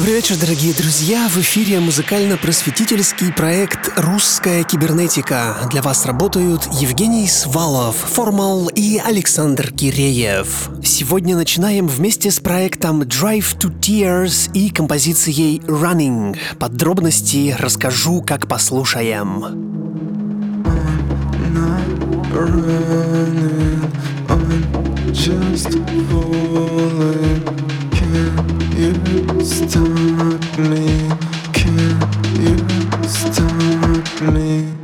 Добрый вечер, дорогие друзья! В эфире музыкально-просветительский проект «Русская кибернетика». Для вас работают Евгений Свалов, Формал и Александр Киреев. Сегодня начинаем вместе с проектом Drive to Tears и композицией Running. Подробности расскажу, как послушаем. I'm just falling stop me? Can you stop me?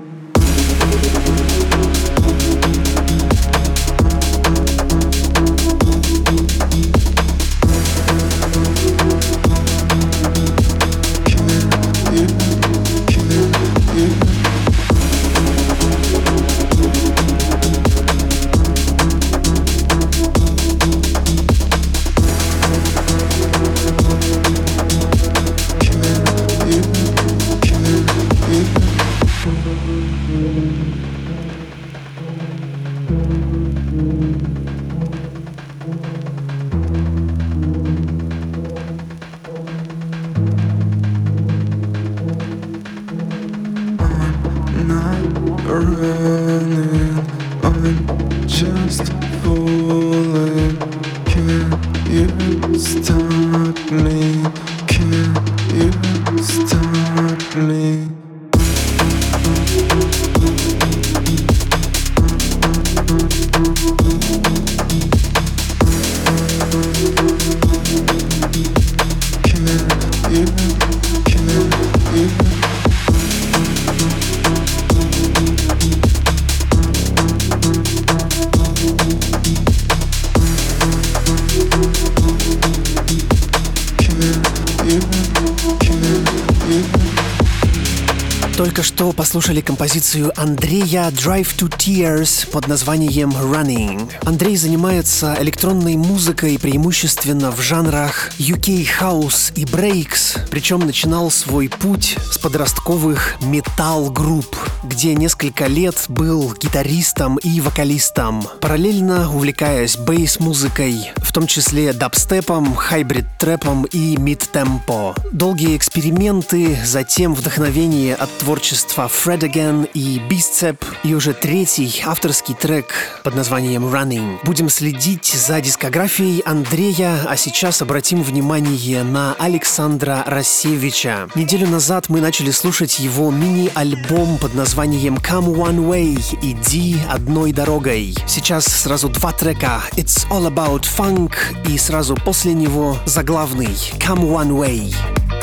Послушали композицию Андрея Drive to Tears под названием Running. Андрей занимается электронной музыкой преимущественно в жанрах UK House и Breaks, причем начинал свой путь с подростковых металл-групп, где несколько лет был гитаристом и вокалистом, параллельно увлекаясь бейс-музыкой, в том числе дабстепом, хайбрид-трэпом и мид-темпо. Долгие эксперименты, затем вдохновение от творчества Fred Again и Beastcep и уже третий авторский трек под названием Running. Будем следить за дискографией Андрея, а сейчас обратим внимание на Александра Рассевича. Неделю назад мы начали слушать его мини-альбом под названием Come One Way – Иди одной дорогой. Сейчас сразу два трека It's All About Funk и сразу после него заглавный Come One Way.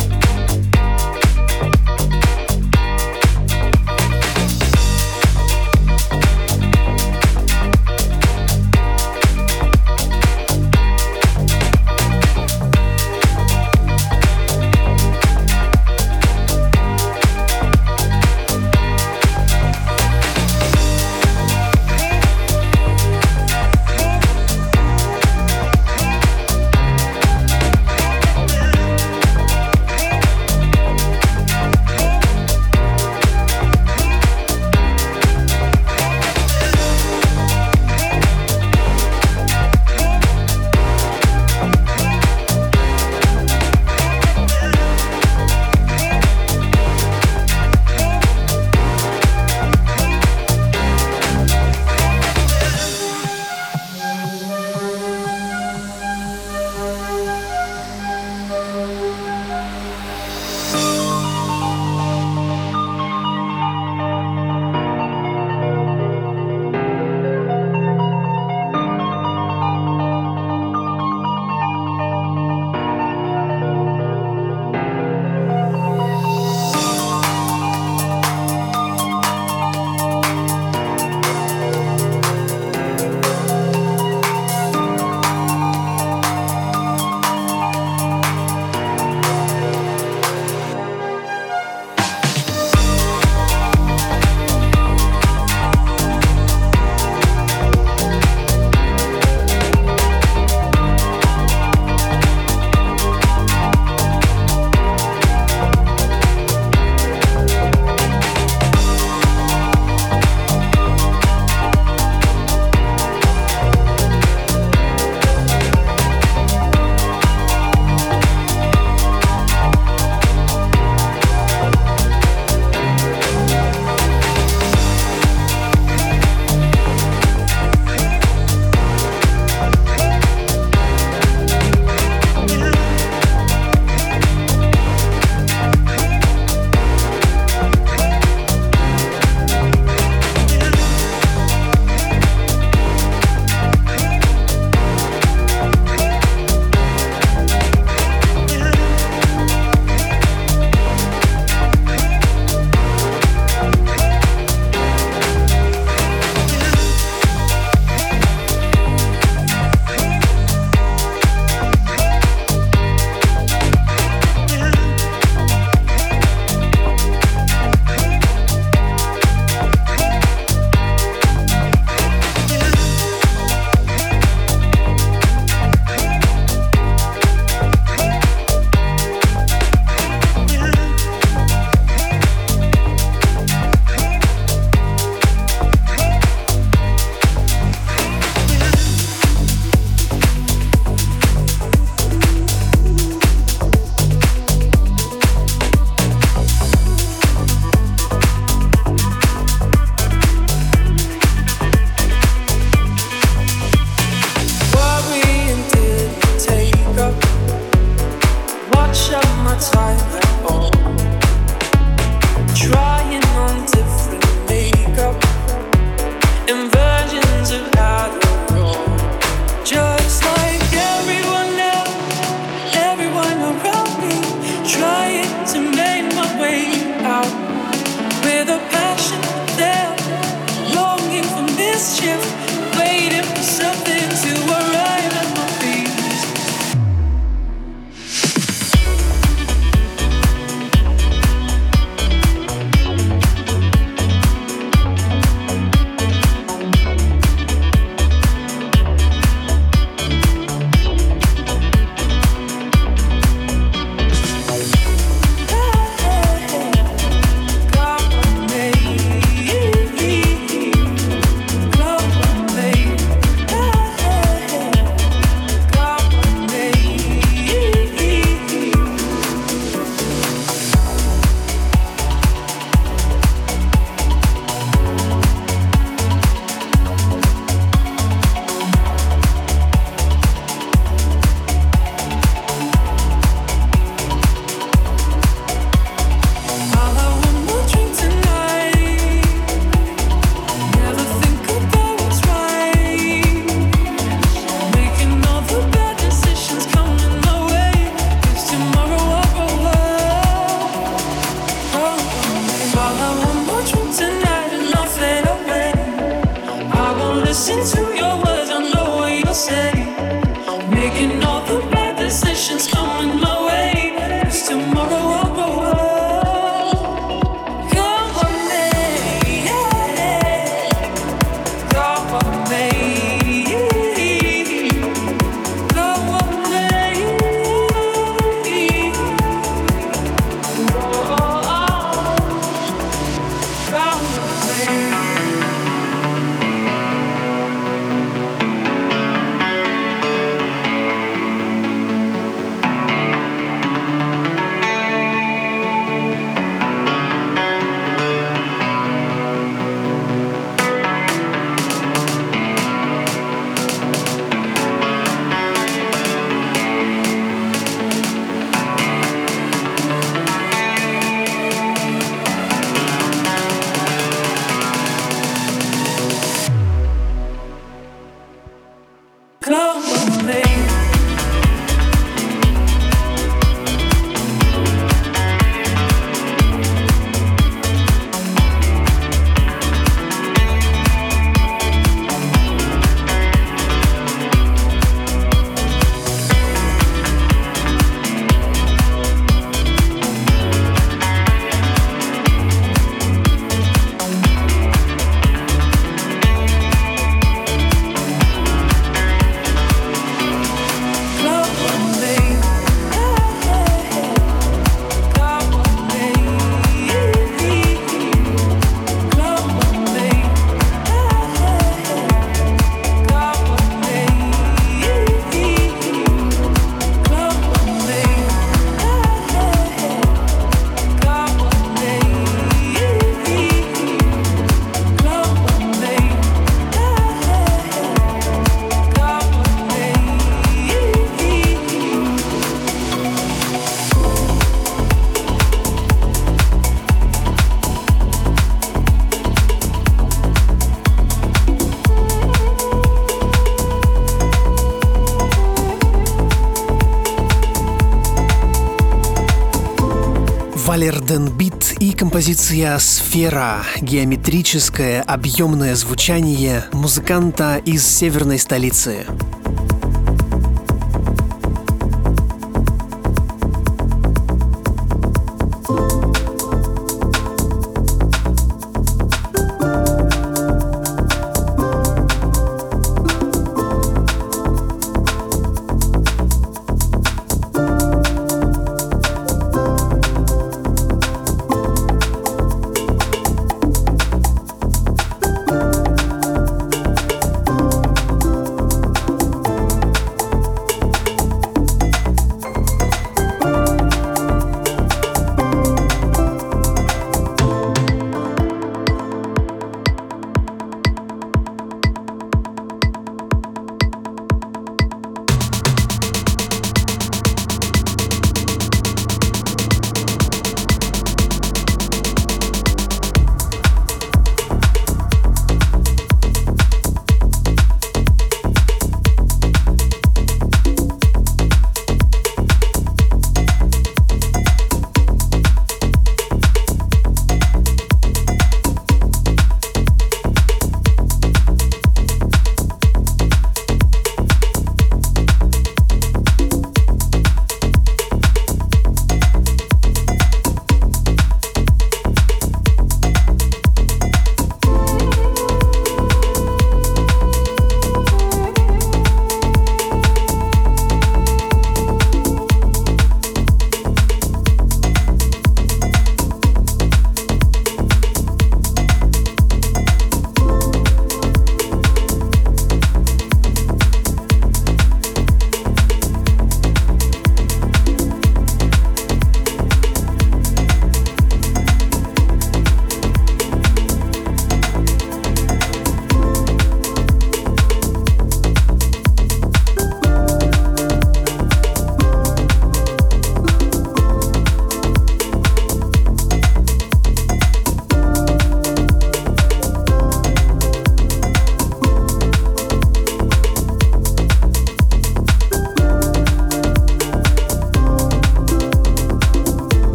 Композиция «Сфера» — геометрическое объемное звучание музыканта из северной столицы.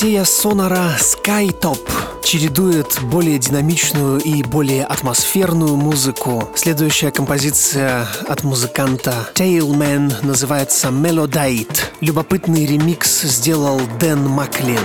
Алексея Сонора Skytop чередует более динамичную и более атмосферную музыку. Следующая композиция от музыканта Tailman называется Melodite. Любопытный ремикс сделал Дэн Маклин.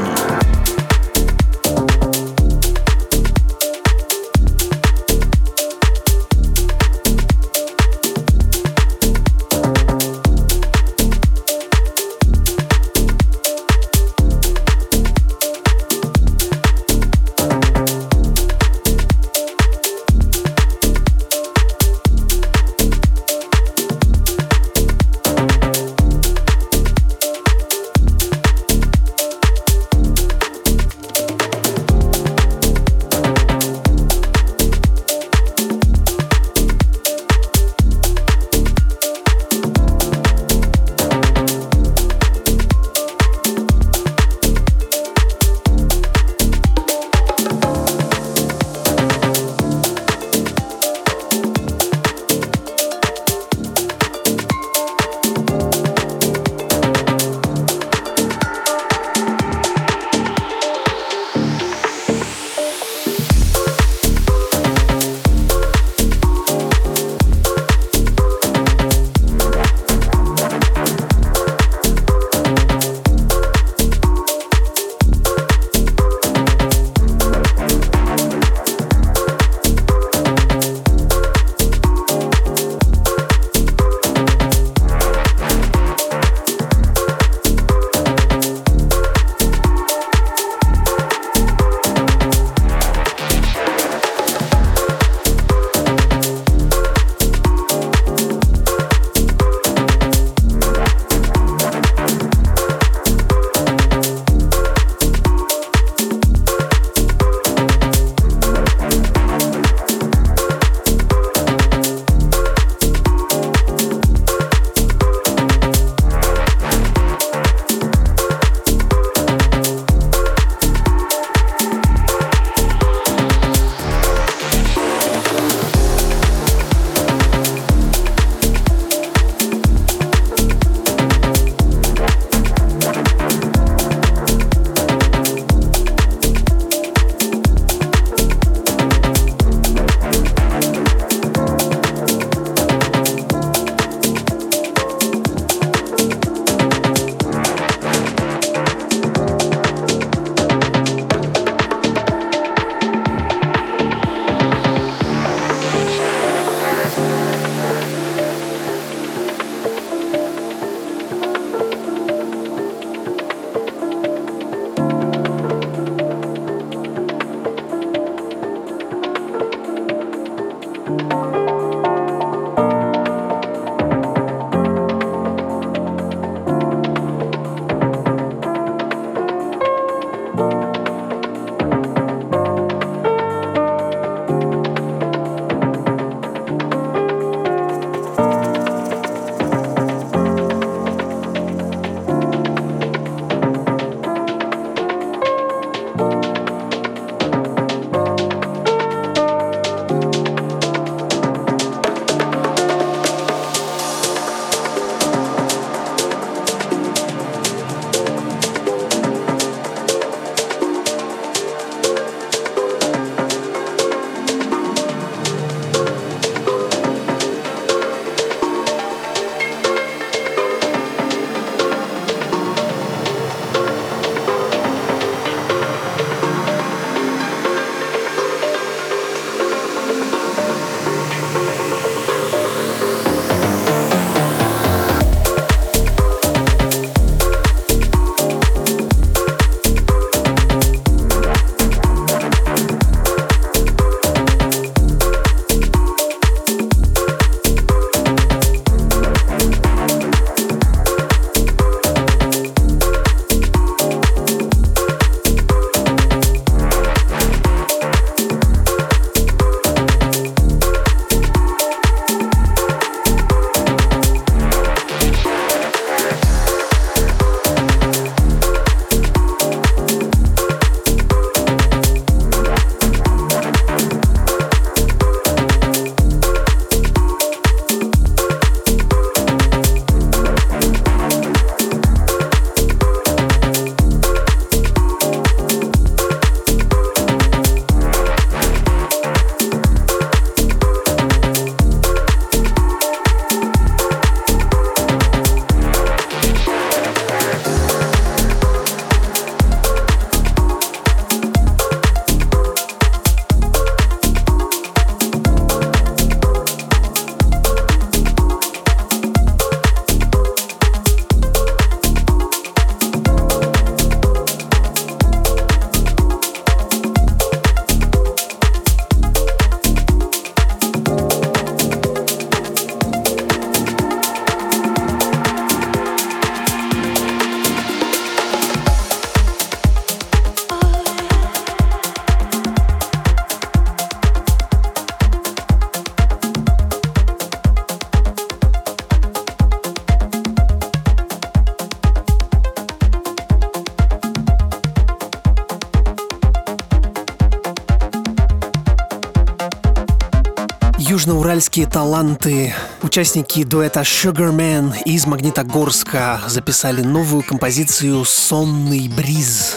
Южноуральские таланты, участники дуэта Sugarman из Магнитогорска записали новую композицию «Сонный бриз».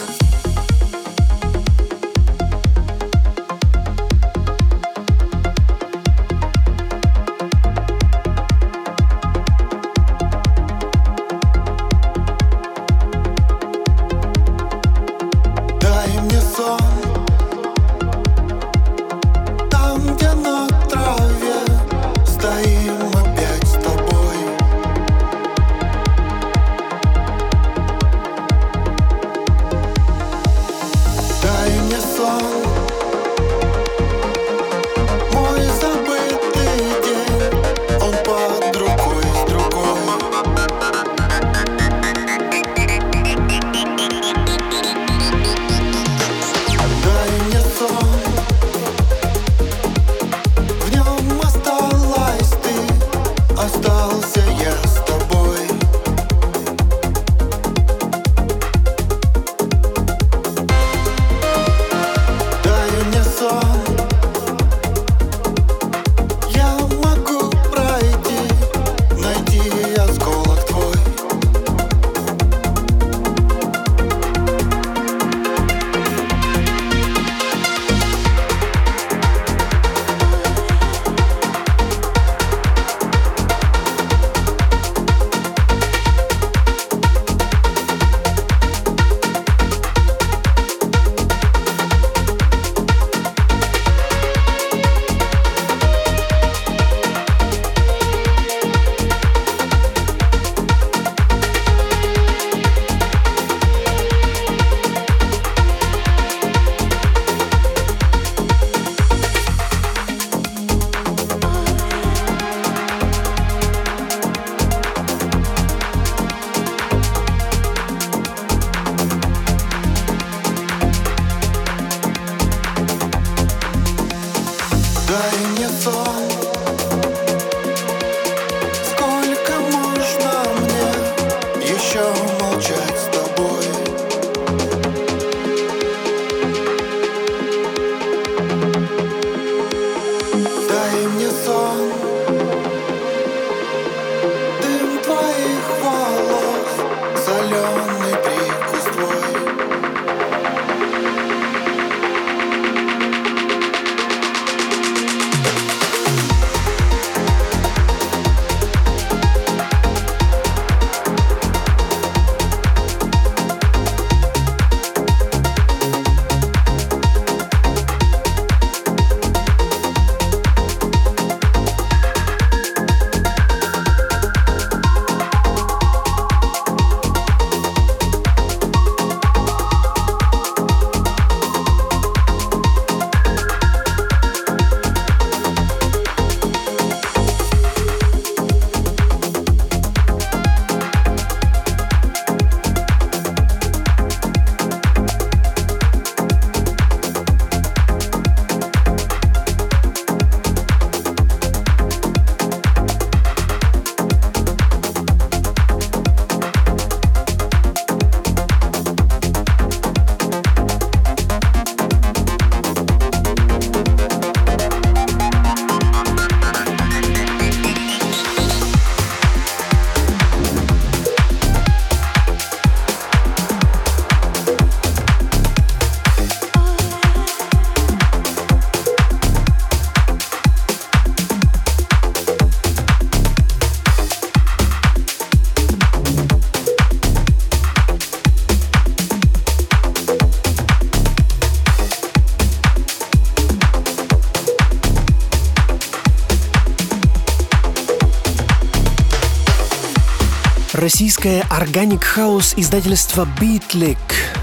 Российское органик хаус издательства Beatlik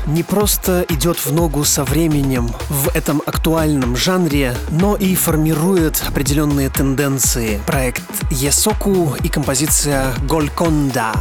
не просто идет в ногу со временем в этом актуальном жанре, но и формирует определенные тенденции. Проект Есоку и композиция Гольконда.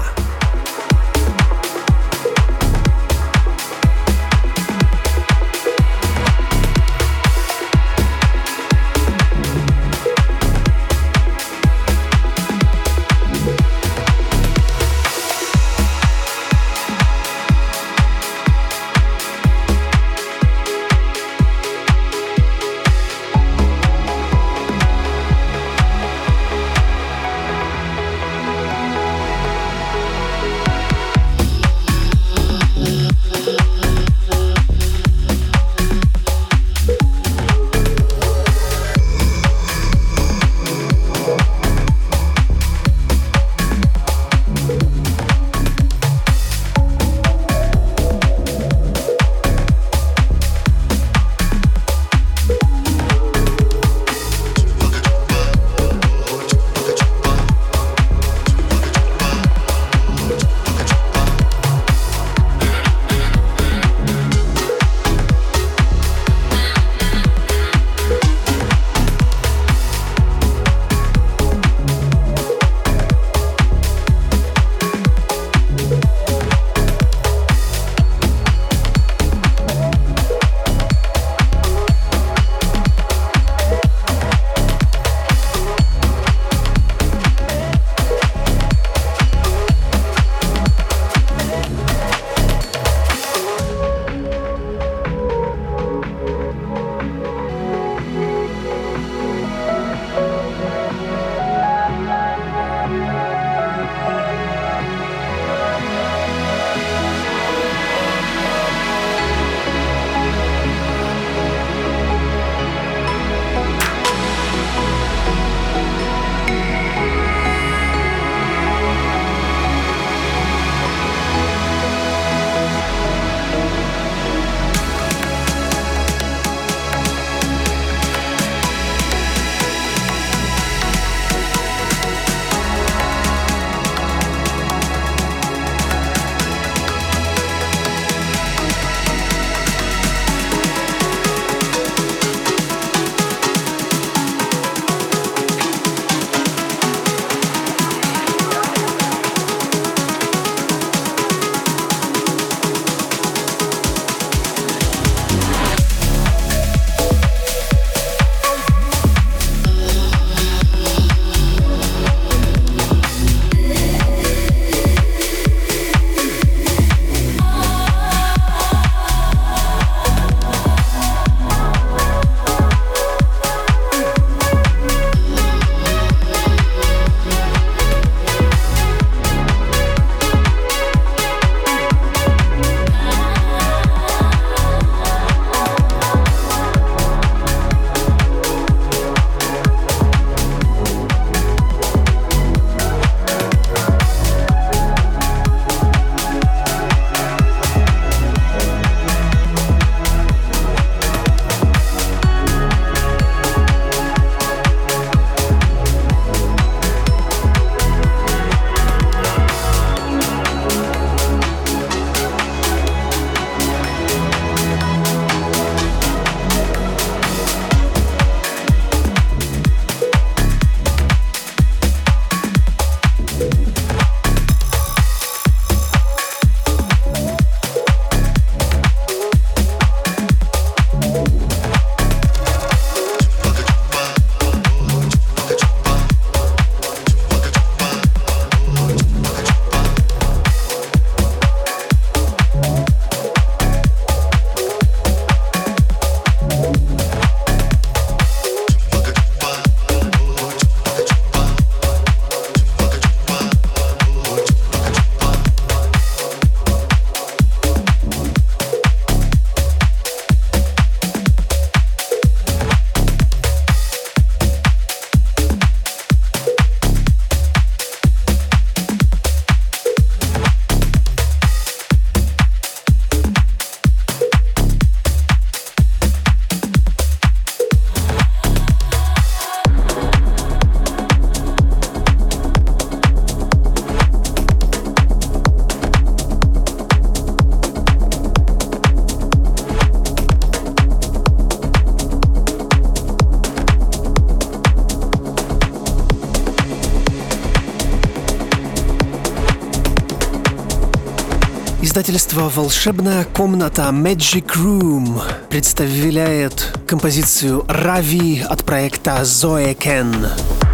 Издательство «Волшебная комната» Magic Room представляет композицию «Рави» от проекта Zoe Ken.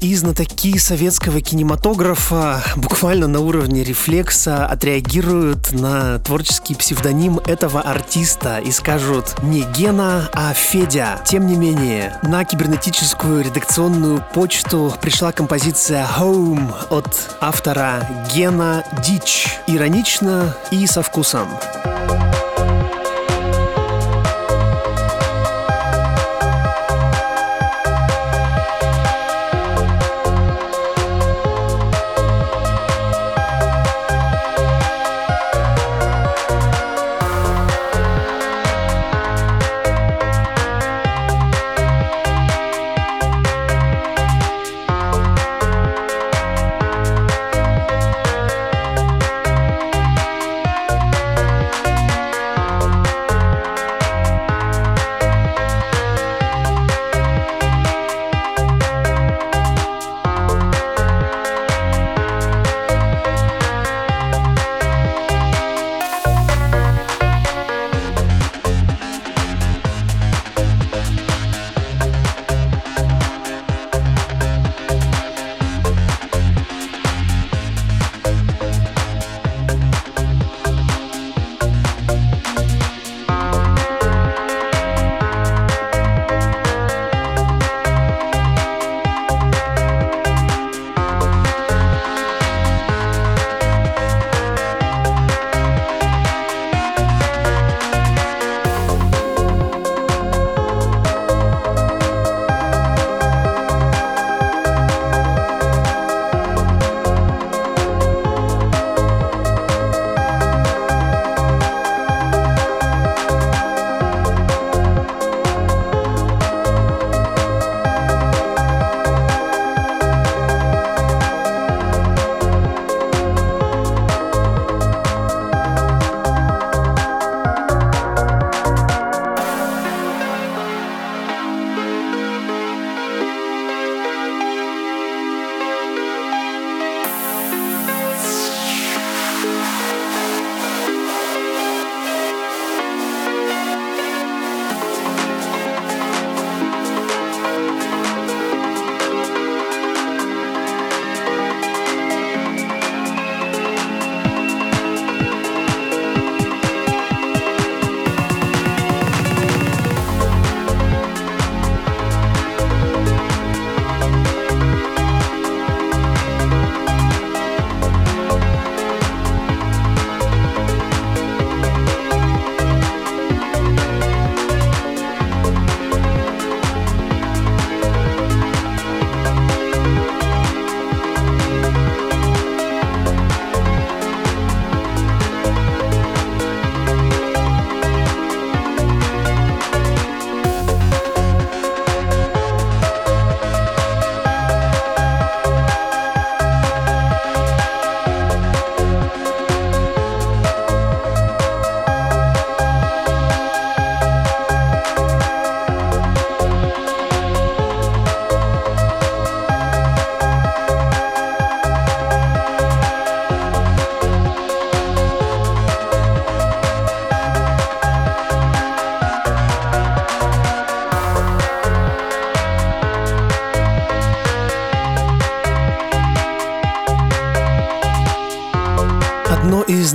И знатоки советского кинематографа буквально на уровне рефлекса отреагируют на творческий псевдоним этого артиста и скажут не Гена, а Федя. Тем не менее, на кибернетическую редакционную почту пришла композиция Home от автора Гена Дич. Иронично и со вкусом.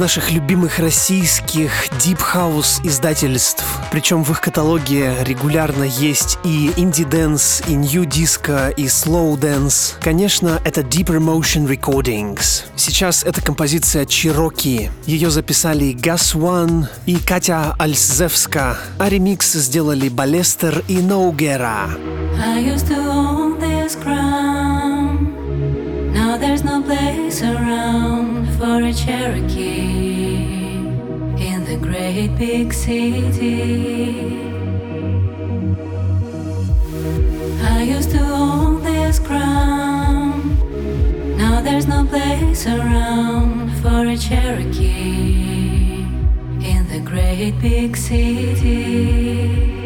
Наших любимых российских Deep House издательств. Причем в их каталоге регулярно есть и indie dance, и nu disco, и slow dance. Конечно, это Deeper Motion Recordings. Сейчас это композиция Cherokee. Ее записали Gas One и Катя Альзевска, а ремикс сделали Балестер и Ноугера. No place around for a Cherokee great big city. I used to own this crown. Now there's no place around for a Cherokee in the great big city.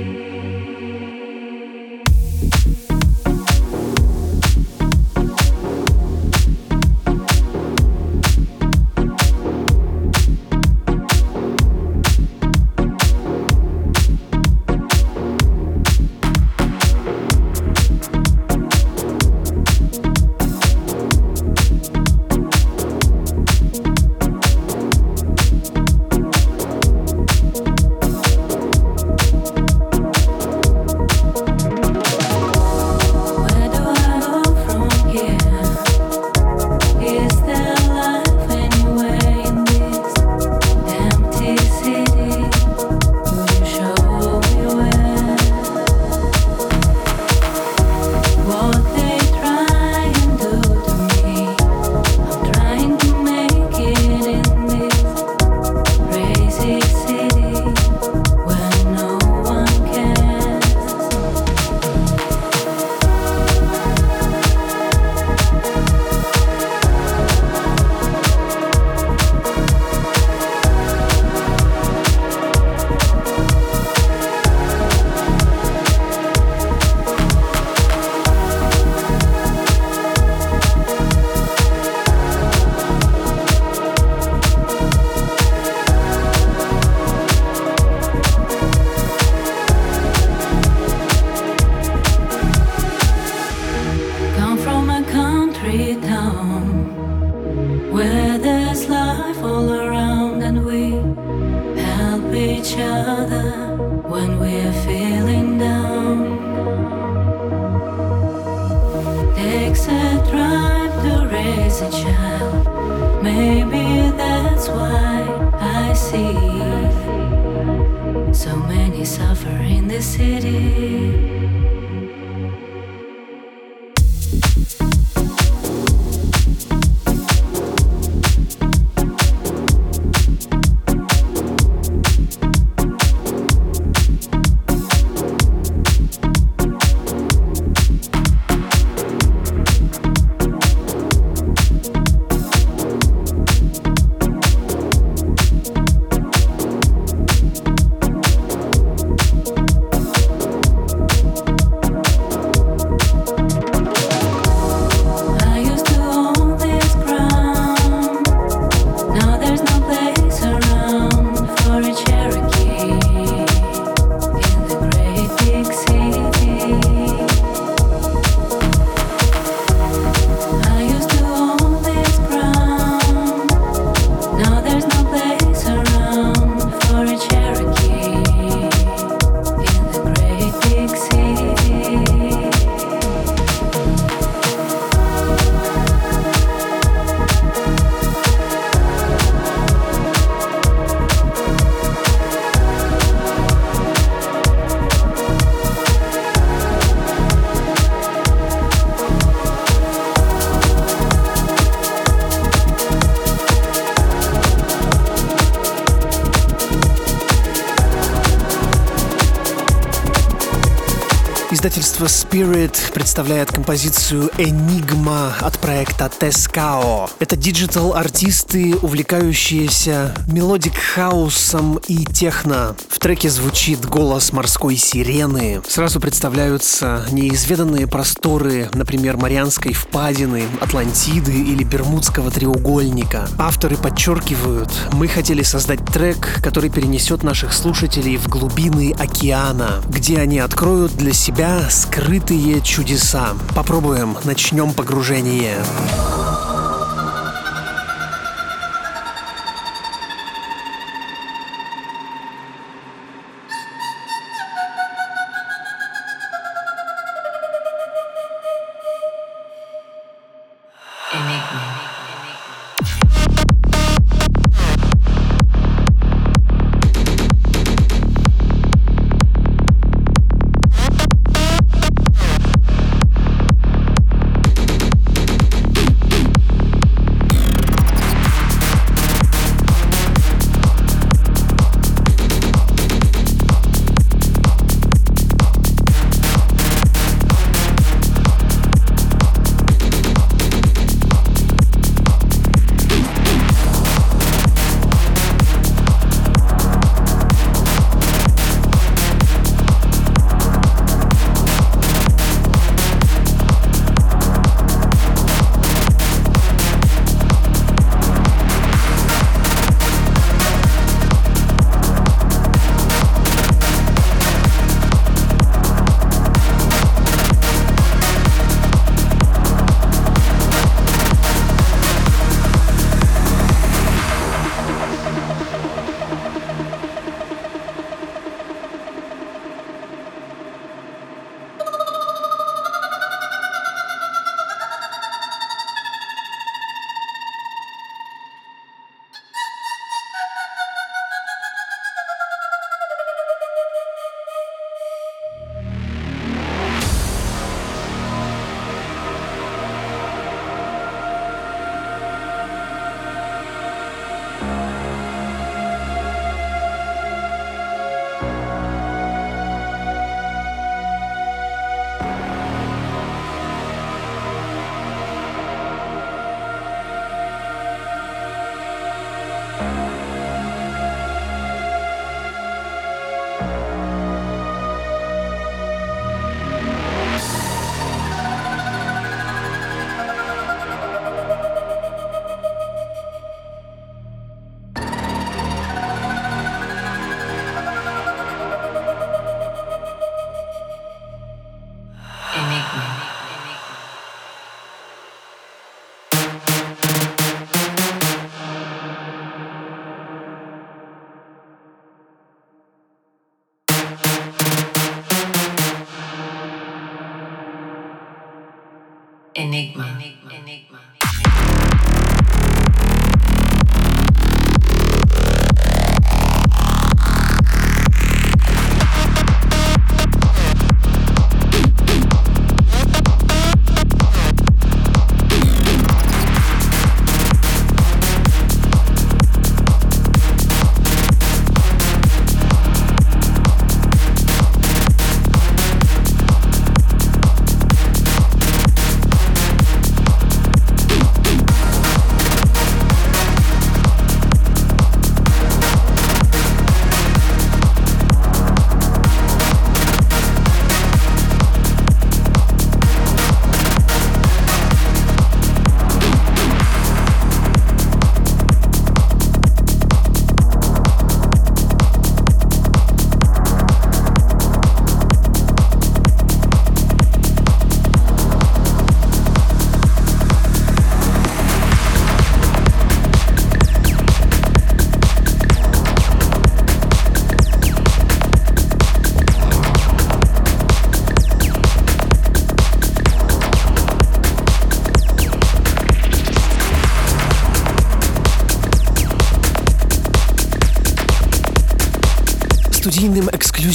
Издательство Spirit представляет композицию «Энигма» от проекта Tescao. Это digital-артисты, увлекающиеся melodic хаусом и техно. В треке звучит голос морской сирены. Сразу представляются неизведанные просторы, например, Марианской впадины, Атлантиды или Бермудского треугольника. Авторы подчеркивают, мы хотели создать трек, который перенесет наших слушателей в глубины океана, где они откроют для себя скрытые чудеса. Попробуем, начнем погружение.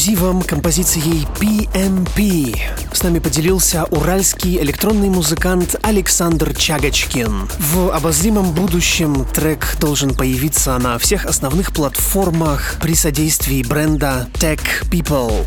Эксклюзивом композицией PMP. С нами поделился уральский электронный музыкант Александр Чагочкин. В обозримом будущем трек должен появиться на всех основных платформах при содействии бренда Tech People.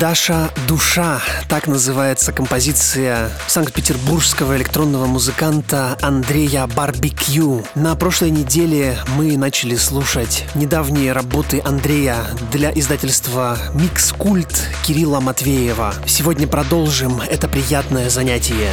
«Даша душа» — так называется композиция санкт-петербургского электронного музыканта Андрея Барбекю. На прошлой неделе мы начали слушать недавние работы Андрея для издательства «Микс Культ» Кирилла Матвеева. Сегодня продолжим это приятное занятие.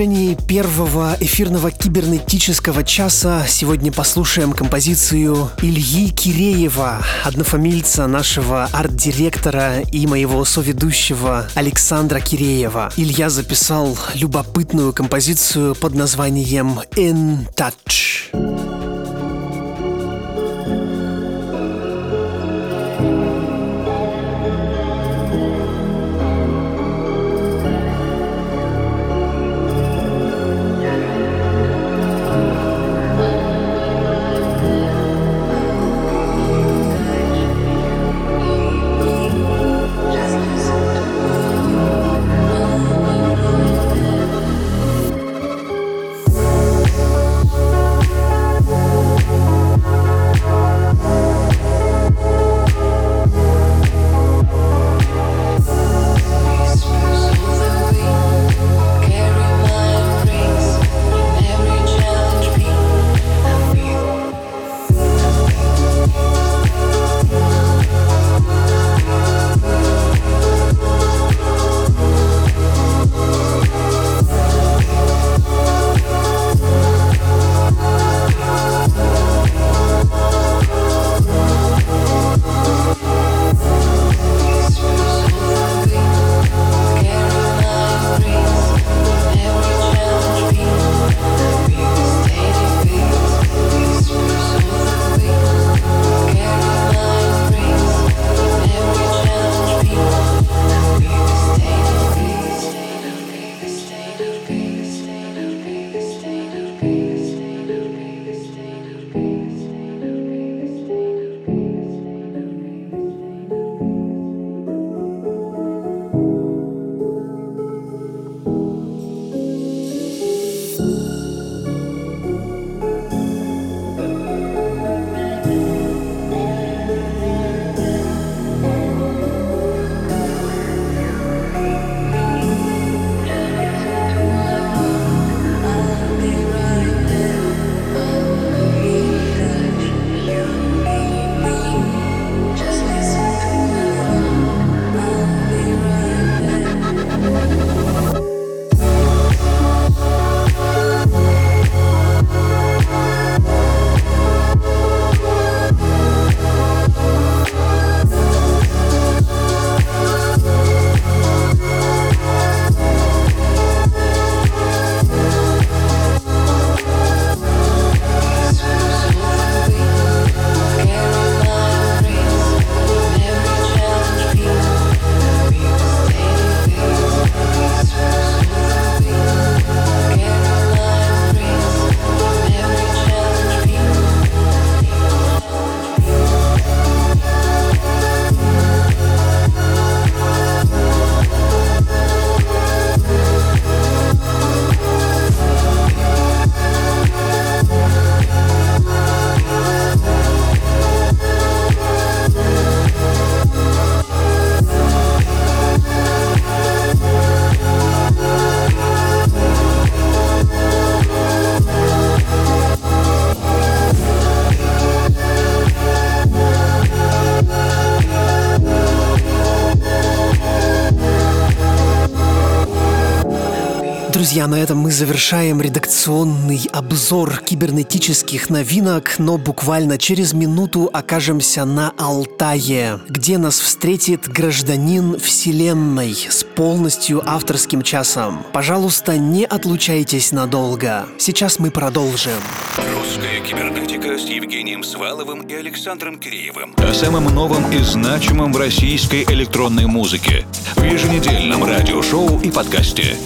Завершении первого эфирного кибернетического часа сегодня послушаем композицию Ильи Киреева, однофамильца нашего арт-директора и моего соведущего Александра Киреева. Илья записал любопытную композицию под названием «In Touch». Друзья, на этом мы завершаем редакционный обзор кибернетических новинок, но буквально через минуту окажемся на Алтае, где нас встретит гражданин Вселенной с полностью авторским часом. Пожалуйста, не отлучайтесь надолго. Сейчас мы продолжим. Русская кибернетика с Евгением Сваловым и Александром Киреевым. О самом новом и значимом в российской электронной музыке. В еженедельном радиошоу и подкасте.